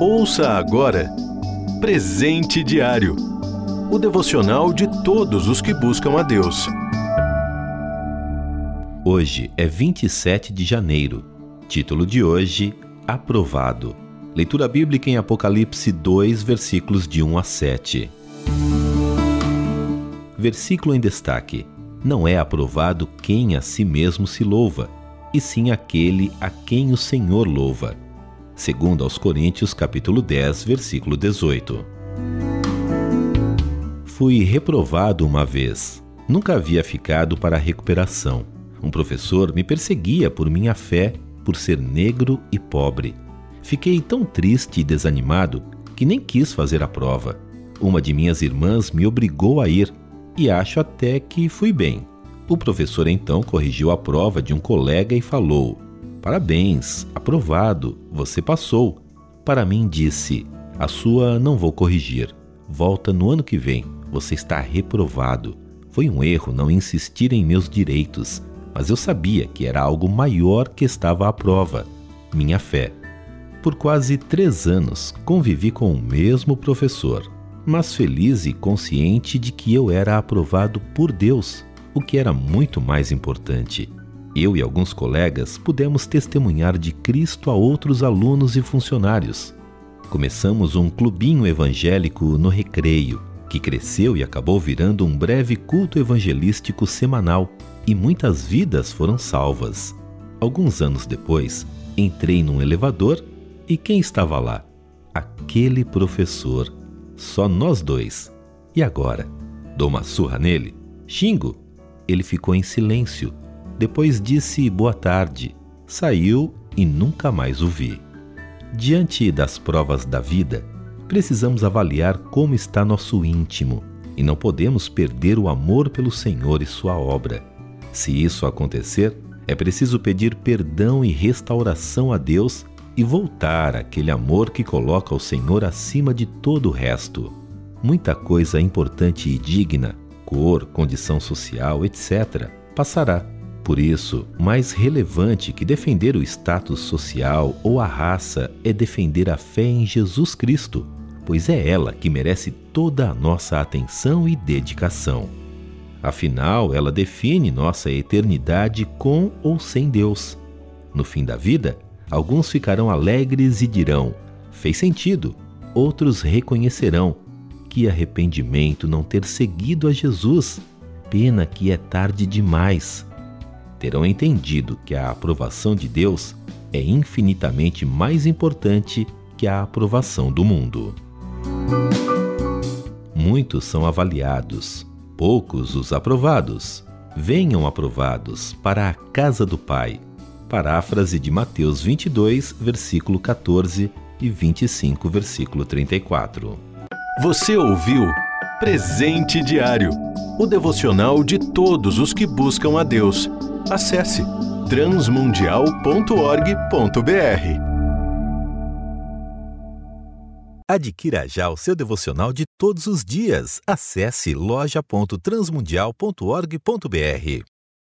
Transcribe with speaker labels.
Speaker 1: Ouça agora Presente Diário o devocional de todos os que buscam a Deus.
Speaker 2: Hoje é 27 de janeiro. Título de hoje: Aprovado. Leitura bíblica em Apocalipse 2, versículos de 1 a 7. Versículo em destaque: Não é aprovado quem a si mesmo se louva, e sim aquele a quem o Senhor louva. Segundo aos Coríntios, capítulo 10, versículo 18. Fui reprovado uma vez. Nunca havia ficado para a recuperação. Um professor me perseguia por minha fé, por ser negro e pobre. Fiquei tão triste e desanimado que nem quis fazer a prova. Uma de minhas irmãs me obrigou a ir e acho até que fui bem. O professor então corrigiu a prova de um colega e falou: Parabéns, aprovado, você passou. Para mim, disse: A sua não vou corrigir. Volta no ano que vem você está reprovado. Foi um erro não insistir em meus direitos, mas eu sabia que era algo maior que estava à prova: minha fé. Por quase três anos convivi com o mesmo professor, mas feliz e consciente de que eu era aprovado por Deus, o que era muito mais importante. Eu e alguns colegas pudemos testemunhar de Cristo a outros alunos e funcionários. Começamos um clubinho evangélico no recreio que cresceu e acabou virando um breve culto evangelístico semanal, e muitas vidas foram salvas. Alguns anos depois, entrei num elevador e quem estava lá? Aquele professor. Só nós dois. E agora? Dou uma surra nele? Xingo? Ele ficou em silêncio. Depois disse boa tarde. Saiu e nunca mais o vi. Diante das provas da vida, precisamos avaliar como está nosso íntimo e não podemos perder o amor pelo Senhor e Sua obra. Se isso acontecer, é preciso pedir perdão e restauração a Deus e voltar àquele amor que coloca o Senhor acima de todo o resto. Muita coisa importante e digna, cor, condição social, etc., passará. Por isso, mais relevante que defender o status social ou a raça é defender a fé em Jesus Cristo pois é ela que merece toda a nossa atenção e dedicação. Afinal, ela define nossa eternidade com ou sem Deus. No fim da vida, alguns ficarão alegres e dirão: fez sentido. Outros reconhecerão que arrependimento não ter seguido a Jesus. Pena que é tarde demais. Terão entendido que a aprovação de Deus é infinitamente mais importante que a aprovação do mundo. Muitos são avaliados, poucos os aprovados. Venham aprovados para a casa do Pai. Paráfrase de Mateus 22, versículo 14 e 25, versículo 34.
Speaker 1: Você ouviu Presente Diário o devocional de todos os que buscam a Deus. Acesse transmundial.org.br.
Speaker 2: Adquira já o seu devocional de todos os dias. Acesse loja.transmundial.org.br.